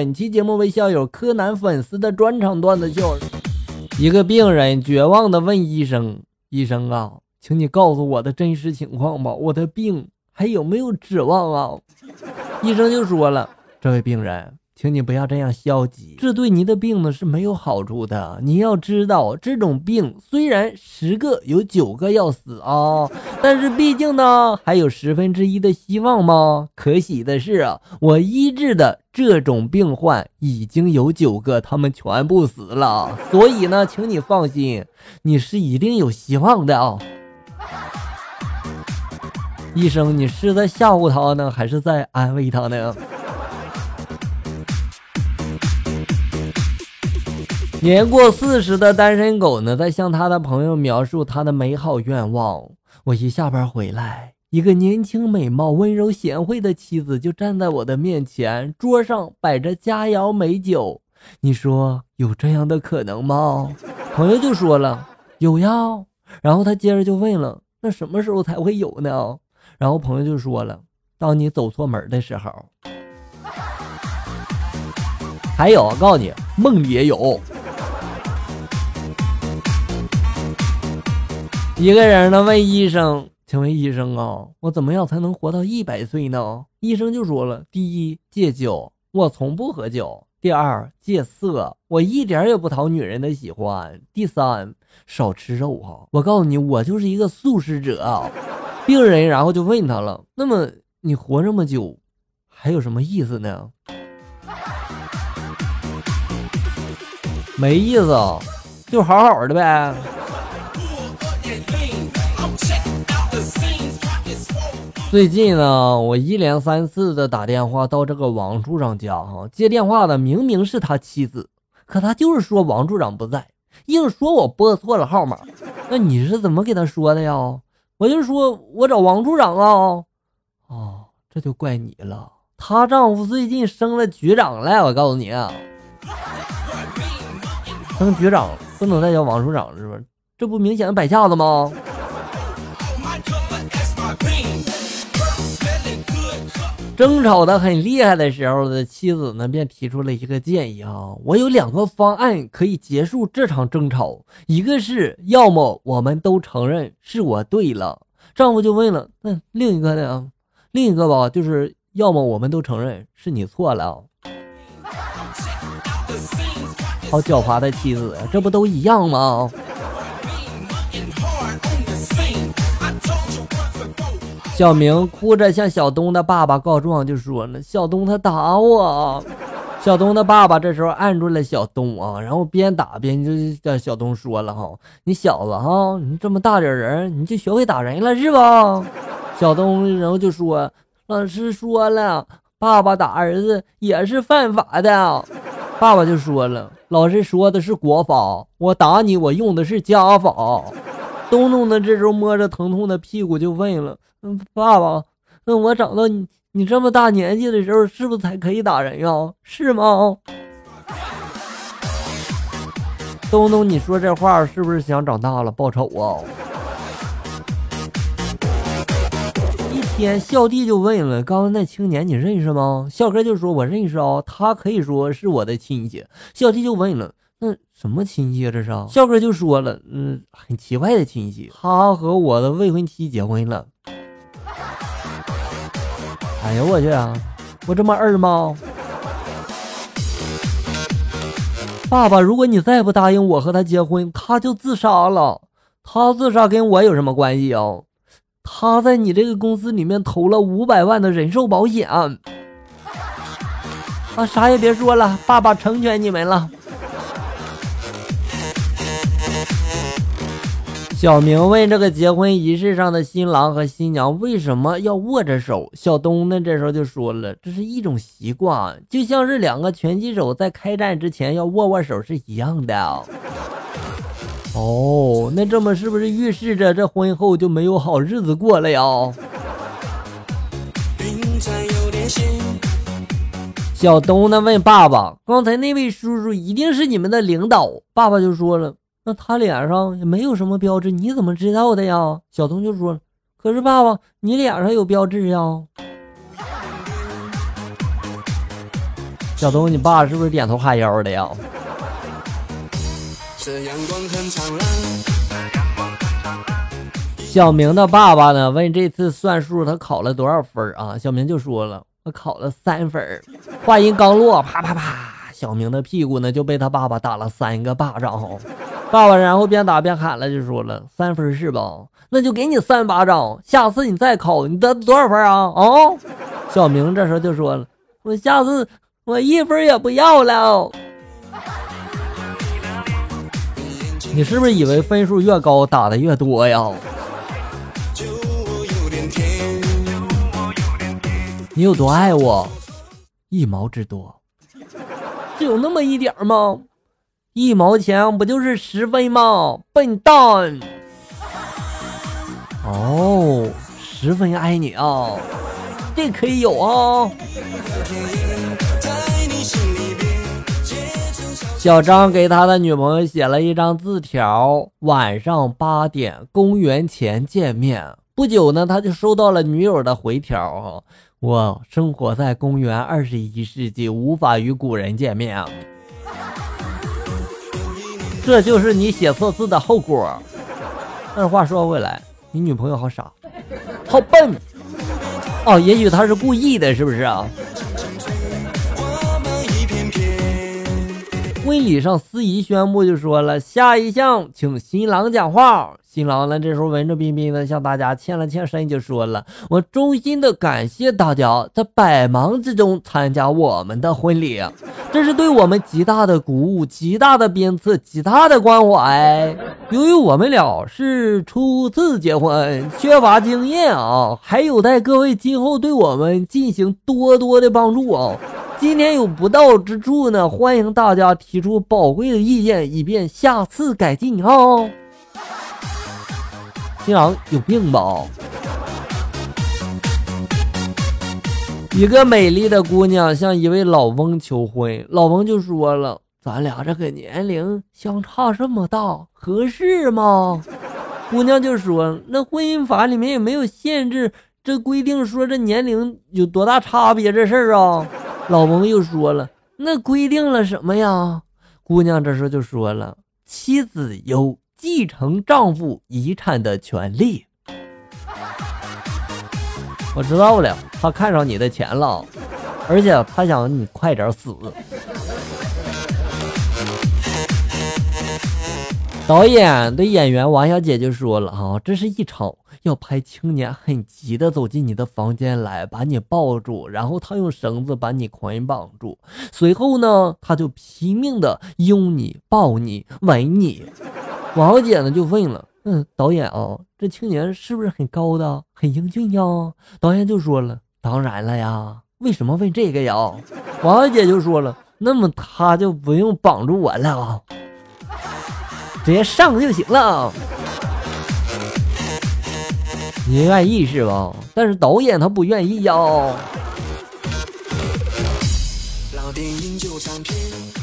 本期节目为校友柯南粉丝的专场段子秀。一个病人绝望地问医生：“医生啊，请你告诉我的真实情况吧，我的病还有没有指望啊？”医生就说了：“这位病人。”请你不要这样消极，这对你的病呢是没有好处的。你要知道，这种病虽然十个有九个要死啊，但是毕竟呢还有十分之一的希望吗？可喜的是啊，我医治的这种病患已经有九个，他们全部死了。所以呢，请你放心，你是一定有希望的啊。医生，你是在吓唬他呢，还是在安慰他呢？年过四十的单身狗呢，在向他的朋友描述他的美好愿望。我一下班回来，一个年轻美貌、温柔贤惠的妻子就站在我的面前，桌上摆着佳肴美酒。你说有这样的可能吗？朋友就说了有呀。然后他接着就问了，那什么时候才会有呢？然后朋友就说了，当你走错门的时候。还有，我告诉你，梦里也有。一个人呢问医生：“请问医生啊，我怎么样才能活到一百岁呢？”医生就说了：“第一，戒酒，我从不喝酒；第二，戒色，我一点也不讨女人的喜欢；第三，少吃肉哈。我告诉你，我就是一个素食者。”病人然后就问他了：“那么你活这么久，还有什么意思呢？”没意思，就好好的呗。最近呢，我一连三次的打电话到这个王处长家，哈，接电话的明明是他妻子，可他就是说王处长不在，硬说我拨错了号码。那你是怎么给他说的呀？我就说我找王处长啊。哦，这就怪你了，她丈夫最近升了局长了，我告诉你啊，升局长不能再叫王处长是不是？这不明显摆架子吗？争吵的很厉害的时候，的妻子呢便提出了一个建议啊，我有两个方案可以结束这场争吵，一个是要么我们都承认是我对了，丈夫就问了，那另一个呢？另一个吧，就是要么我们都承认是你错了。好狡猾的妻子，这不都一样吗？小明哭着向小东的爸爸告状，就说呢：“小东他打我。”小东的爸爸这时候按住了小东啊，然后边打边就叫小东说了：“哈，你小子哈，你这么大点人，你就学会打人了是吧？” 小东然后就说：“老师说了，爸爸打儿子也是犯法的。”爸爸就说了：“老师说的是国法，我打你，我用的是家法。”东东呢，这时候摸着疼痛的屁股就问了。嗯，爸爸，那我长到你你这么大年纪的时候，是不是才可以打人呀？是吗？东东，你说这话是不是想长大了报仇啊？一天，校弟就问了：“刚刚那青年你认识吗？”校哥就说：“我认识啊，他可以说是我的亲戚。”校弟就问了：“那什么亲戚啊？这是？”笑哥就说了：“嗯，很奇怪的亲戚，他和我的未婚妻结婚了。”哎呀，我去啊！我这么二吗？爸爸，如果你再不答应我和他结婚，他就自杀了。他自杀跟我有什么关系啊？他在你这个公司里面投了五百万的人寿保险。啊，啥也别说了，爸爸成全你们了。小明问这个结婚仪式上的新郎和新娘为什么要握着手？小东呢这时候就说了，这是一种习惯，就像是两个拳击手在开战之前要握握手是一样的。哦，那这么是不是预示着这婚后就没有好日子过了呀？小东呢问爸爸，刚才那位叔叔一定是你们的领导？爸爸就说了。那他脸上也没有什么标志，你怎么知道的呀？小东就说：“可是爸爸，你脸上有标志呀。”小东，你爸是不是点头哈腰的呀？小明的爸爸呢？问这次算术他考了多少分啊？小明就说了，我考了三分。话音刚落，啪啪啪，小明的屁股呢就被他爸爸打了三个巴掌。爸爸然后边打边喊了，就说了，三分是吧？那就给你三巴掌，下次你再考，你得多少分啊？哦，小明这时候就说了，我下次我一分也不要了。你是不是以为分数越高打的越多呀？你有多爱我？一毛之多，只有那么一点吗？一毛钱不就是十分吗？笨蛋！哦，十分爱你啊，这可以有啊。小张给他的女朋友写了一张字条：晚上八点，公元前见面。不久呢，他就收到了女友的回条：我生活在公元二十一世纪，无法与古人见面。这就是你写错字的后果。但是话说回来，你女朋友好傻，好笨。哦，也许她是故意的，是不是啊？婚礼上，司仪宣布就说了：“下一项，请新郎讲话。”新郎呢，这时候文质彬彬的向大家欠了欠身，就说了：“我衷心的感谢大家在百忙之中参加我们的婚礼，这是对我们极大的鼓舞、极大的鞭策、极大的关怀。由于我们俩是初次结婚，缺乏经验啊，还有待各位今后对我们进行多多的帮助啊。今天有不到之处呢，欢迎大家提出宝贵的意见，以便下次改进哈。”新郎有病吧？一个美丽的姑娘向一位老翁求婚，老翁就说了：“咱俩这个年龄相差这么大，合适吗？”姑娘就说：“那婚姻法里面也没有限制，这规定说这年龄有多大差别这事儿啊？”老翁又说了：“那规定了什么呀？”姑娘这时候就说了：“妻子有。”继承丈夫遗产的权利，我知道了，他看上你的钱了，而且他想你快点死。导演对演员王小姐就说了：“哈，这是一场要拍青年很急的走进你的房间来，把你抱住，然后他用绳子把你捆绑住，随后呢，他就拼命的拥你、抱你、吻你。”王姐呢就问了，嗯，导演啊，这青年是不是很高的，很英俊呀？导演就说了，当然了呀，为什么问这个呀？王姐就说了，那么他就不用绑住我了啊，直接上就行了。您愿意是吧？但是导演他不愿意呀。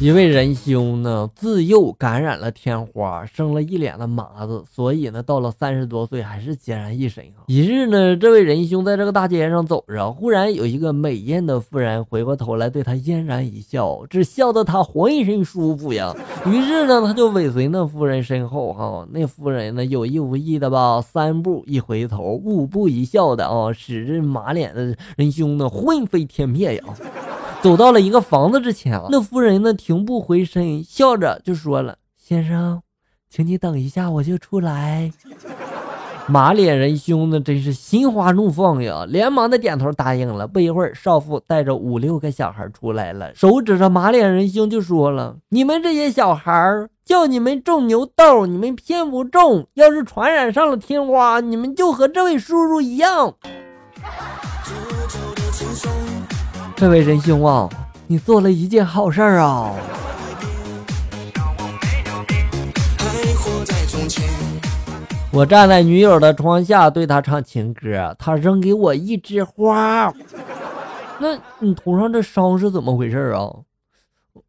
一位仁兄呢，自幼感染了天花，生了一脸的麻子，所以呢，到了三十多岁还是孑然一身啊。一日呢，这位仁兄在这个大街上走着，忽然有一个美艳的妇人回过头来对他嫣然一笑，只笑得他浑身舒服呀。于是呢，他就尾随那妇人身后，哈，那妇人呢有意无意的吧，三步一回头，五步一笑的啊，使这马脸的仁兄呢魂飞天灭呀。走到了一个房子之前啊，那妇人呢停步回身，笑着就说了：“先生，请你等一下，我就出来。”马脸仁兄呢真是心花怒放呀，连忙的点头答应了。不一会儿，少妇带着五六个小孩出来了，手指着马脸仁兄就说了：“你们这些小孩叫你们种牛豆，你们偏不种，要是传染上了天花，你们就和这位叔叔一样。”这位仁兄啊，你做了一件好事儿啊！我站在女友的窗下，对她唱情歌，她扔给我一枝花。那你头上这伤是怎么回事啊？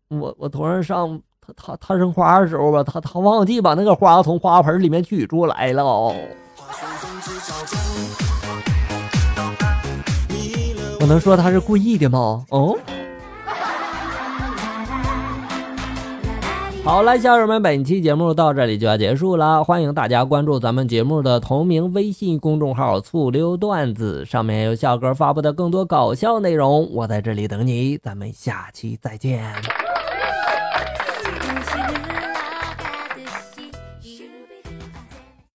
我我头上伤，她她她扔花的时候吧，她她忘记把那个花从花盆里面取出来了。能说他是故意的吗哦。好了家人们本期节目到这里就要结束了。欢迎大家关注咱们节目的同名微信公众号醋溜段子上面有小哥发布的更多搞笑内容。我在这里等你咱们下期再见。